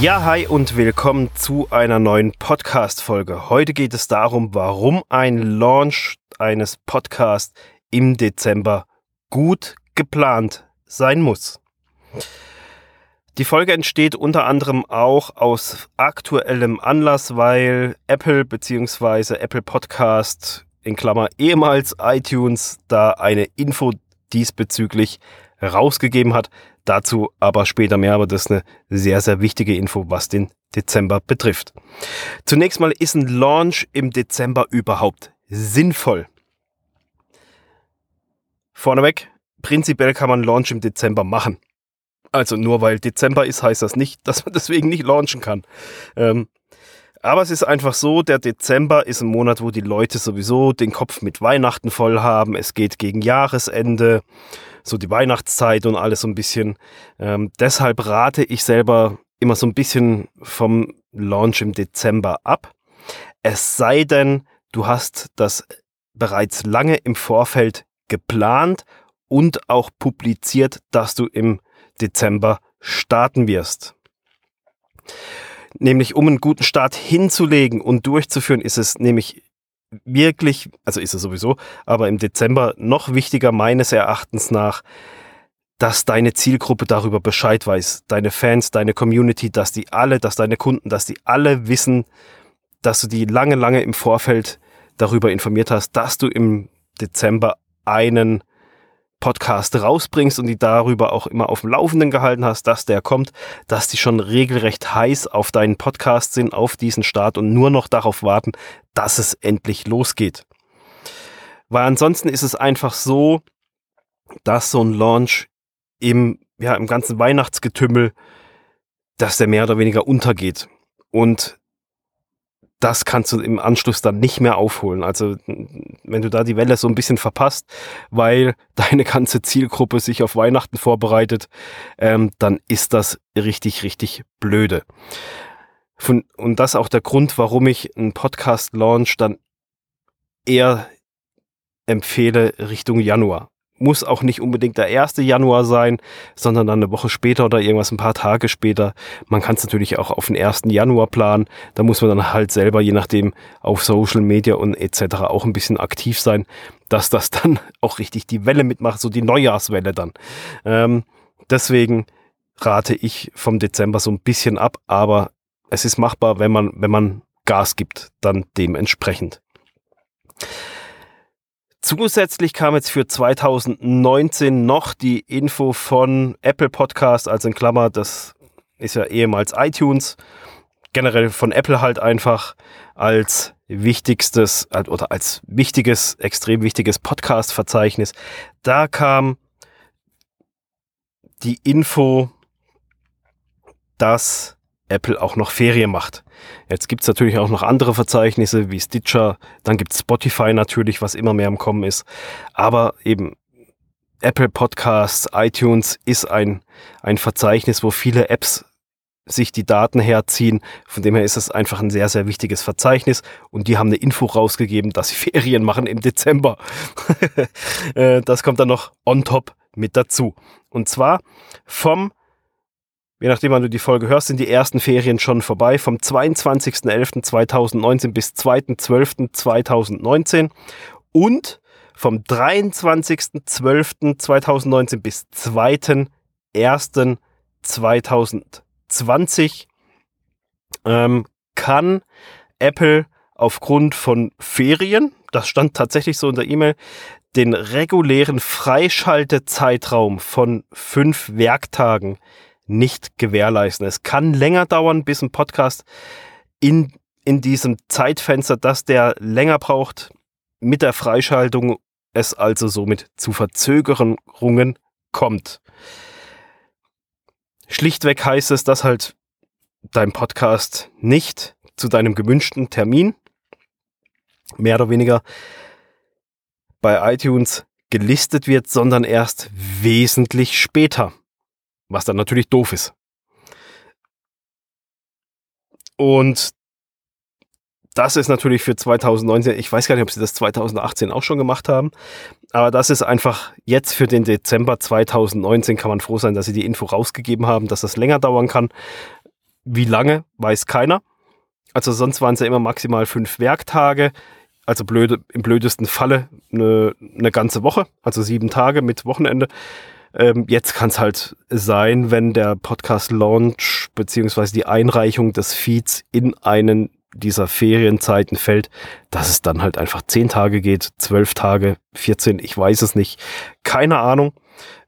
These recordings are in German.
Ja, hi und willkommen zu einer neuen Podcast-Folge. Heute geht es darum, warum ein Launch eines Podcasts im Dezember gut geplant sein muss. Die Folge entsteht unter anderem auch aus aktuellem Anlass, weil Apple bzw. Apple Podcast in Klammer ehemals iTunes da eine Info diesbezüglich rausgegeben hat. Dazu aber später mehr, aber das ist eine sehr, sehr wichtige Info, was den Dezember betrifft. Zunächst mal ist ein Launch im Dezember überhaupt sinnvoll. Vorneweg, prinzipiell kann man Launch im Dezember machen. Also nur weil Dezember ist, heißt das nicht, dass man deswegen nicht launchen kann. Ähm, aber es ist einfach so, der Dezember ist ein Monat, wo die Leute sowieso den Kopf mit Weihnachten voll haben. Es geht gegen Jahresende so die Weihnachtszeit und alles so ein bisschen. Ähm, deshalb rate ich selber immer so ein bisschen vom Launch im Dezember ab. Es sei denn, du hast das bereits lange im Vorfeld geplant und auch publiziert, dass du im Dezember starten wirst. Nämlich um einen guten Start hinzulegen und durchzuführen, ist es nämlich wirklich, also ist es sowieso, aber im Dezember noch wichtiger meines Erachtens nach, dass deine Zielgruppe darüber Bescheid weiß, deine Fans, deine Community, dass die alle, dass deine Kunden, dass die alle wissen, dass du die lange, lange im Vorfeld darüber informiert hast, dass du im Dezember einen Podcast rausbringst und die darüber auch immer auf dem Laufenden gehalten hast, dass der kommt, dass die schon regelrecht heiß auf deinen Podcast sind, auf diesen Start und nur noch darauf warten, dass es endlich losgeht. Weil ansonsten ist es einfach so, dass so ein Launch im, ja, im ganzen Weihnachtsgetümmel, dass der mehr oder weniger untergeht. Und das kannst du im Anschluss dann nicht mehr aufholen. Also wenn du da die Welle so ein bisschen verpasst, weil deine ganze Zielgruppe sich auf Weihnachten vorbereitet, ähm, dann ist das richtig, richtig blöde. Von, und das auch der Grund, warum ich einen Podcast-Launch dann eher empfehle Richtung Januar muss auch nicht unbedingt der 1. Januar sein, sondern dann eine Woche später oder irgendwas ein paar Tage später. Man kann es natürlich auch auf den 1. Januar planen. Da muss man dann halt selber, je nachdem, auf Social Media und etc. auch ein bisschen aktiv sein, dass das dann auch richtig die Welle mitmacht, so die Neujahrswelle dann. Ähm, deswegen rate ich vom Dezember so ein bisschen ab, aber es ist machbar, wenn man, wenn man Gas gibt, dann dementsprechend. Zusätzlich kam jetzt für 2019 noch die Info von Apple Podcast, also in Klammer, das ist ja ehemals iTunes, generell von Apple halt einfach als wichtigstes oder als wichtiges, extrem wichtiges Podcast-Verzeichnis. Da kam die Info, dass Apple auch noch Ferien macht. Jetzt gibt's natürlich auch noch andere Verzeichnisse wie Stitcher, dann gibt's Spotify natürlich, was immer mehr im Kommen ist. Aber eben Apple Podcasts, iTunes ist ein, ein Verzeichnis, wo viele Apps sich die Daten herziehen. Von dem her ist es einfach ein sehr, sehr wichtiges Verzeichnis. Und die haben eine Info rausgegeben, dass sie Ferien machen im Dezember. Äh, das kommt dann noch on top mit dazu. Und zwar vom Je nachdem, wann du die Folge hörst, sind die ersten Ferien schon vorbei. Vom 22.11.2019 bis 2.12.2019 und vom 23.12.2019 bis 2.1.2020 ähm, kann Apple aufgrund von Ferien, das stand tatsächlich so in der E-Mail, den regulären Freischaltezeitraum von fünf Werktagen nicht gewährleisten. Es kann länger dauern, bis ein Podcast in, in diesem Zeitfenster, dass der länger braucht, mit der Freischaltung es also somit zu Verzögerungen kommt. Schlichtweg heißt es, dass halt dein Podcast nicht zu deinem gewünschten Termin mehr oder weniger bei iTunes gelistet wird, sondern erst wesentlich später. Was dann natürlich doof ist. Und das ist natürlich für 2019, ich weiß gar nicht, ob sie das 2018 auch schon gemacht haben, aber das ist einfach jetzt für den Dezember 2019 kann man froh sein, dass sie die Info rausgegeben haben, dass das länger dauern kann. Wie lange, weiß keiner. Also sonst waren es ja immer maximal fünf Werktage. Also blöde, im blödesten Falle eine, eine ganze Woche, also sieben Tage mit Wochenende. Ähm, jetzt kann es halt sein, wenn der Podcast-Launch beziehungsweise die Einreichung des Feeds in einen dieser Ferienzeiten fällt, dass es dann halt einfach zehn Tage geht, zwölf Tage, 14, ich weiß es nicht. Keine Ahnung.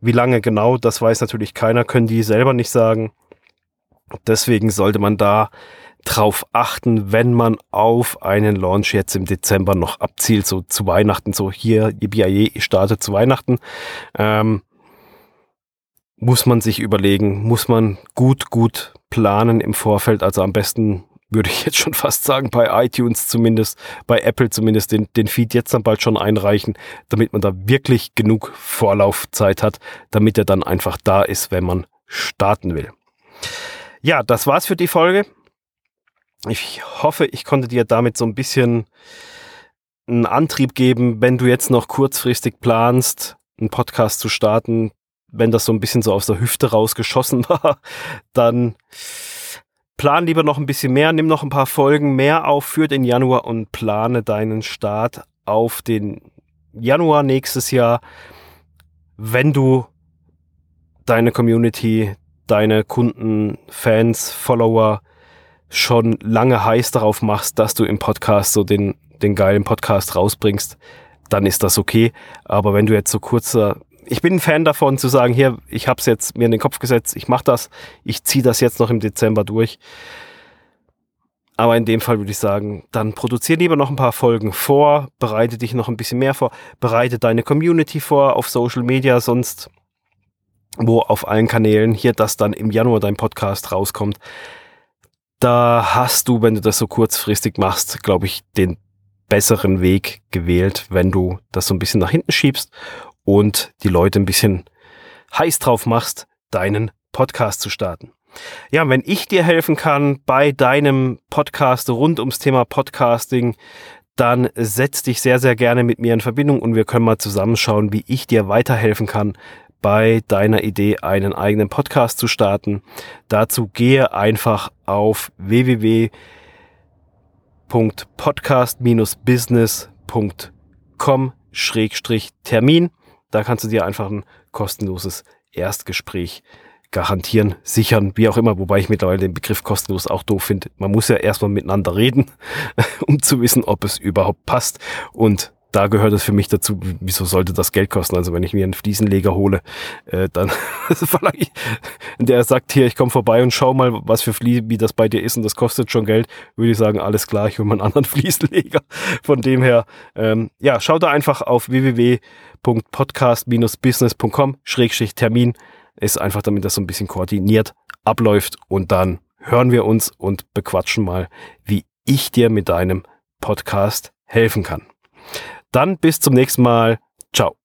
Wie lange genau, das weiß natürlich keiner, können die selber nicht sagen. Deswegen sollte man da drauf achten, wenn man auf einen Launch jetzt im Dezember noch abzielt, so zu Weihnachten, so hier, BIA startet zu Weihnachten. Ähm, muss man sich überlegen, muss man gut, gut planen im Vorfeld. Also am besten würde ich jetzt schon fast sagen, bei iTunes zumindest, bei Apple zumindest den, den Feed jetzt dann bald schon einreichen, damit man da wirklich genug Vorlaufzeit hat, damit er dann einfach da ist, wenn man starten will. Ja, das war's für die Folge. Ich hoffe, ich konnte dir damit so ein bisschen einen Antrieb geben, wenn du jetzt noch kurzfristig planst, einen Podcast zu starten, wenn das so ein bisschen so aus der Hüfte rausgeschossen war, dann plan lieber noch ein bisschen mehr, nimm noch ein paar Folgen mehr auf für den Januar und plane deinen Start auf den Januar nächstes Jahr, wenn du deine Community, deine Kunden, Fans, Follower schon lange heiß darauf machst, dass du im Podcast so den, den geilen Podcast rausbringst, dann ist das okay. Aber wenn du jetzt so kurzer ich bin ein Fan davon zu sagen, hier, ich habe es jetzt mir in den Kopf gesetzt, ich mache das, ich ziehe das jetzt noch im Dezember durch. Aber in dem Fall würde ich sagen, dann produziere lieber noch ein paar Folgen vor, bereite dich noch ein bisschen mehr vor, bereite deine Community vor auf Social Media, sonst wo auf allen Kanälen hier, dass dann im Januar dein Podcast rauskommt. Da hast du, wenn du das so kurzfristig machst, glaube ich, den besseren Weg gewählt, wenn du das so ein bisschen nach hinten schiebst und die Leute ein bisschen heiß drauf machst, deinen Podcast zu starten. Ja, wenn ich dir helfen kann bei deinem Podcast rund ums Thema Podcasting, dann setz dich sehr, sehr gerne mit mir in Verbindung und wir können mal zusammenschauen, wie ich dir weiterhelfen kann, bei deiner Idee einen eigenen Podcast zu starten. Dazu gehe einfach auf www.podcast-business.com-termin da kannst du dir einfach ein kostenloses Erstgespräch garantieren, sichern, wie auch immer, wobei ich mittlerweile den Begriff kostenlos auch doof finde. Man muss ja erstmal miteinander reden, um zu wissen, ob es überhaupt passt. Und da gehört es für mich dazu, wieso sollte das Geld kosten? Also wenn ich mir einen Fliesenleger hole, äh, dann verlange ich, der sagt hier, ich komme vorbei und schau mal, was für Flie wie das bei dir ist und das kostet schon Geld, würde ich sagen, alles klar, ich hole mal einen anderen Fliesenleger. Von dem her, ähm, ja, schau da einfach auf www.podcast-business.com-termin. Ist einfach, damit das so ein bisschen koordiniert abläuft und dann hören wir uns und bequatschen mal, wie ich dir mit deinem Podcast helfen kann. Dann bis zum nächsten Mal. Ciao.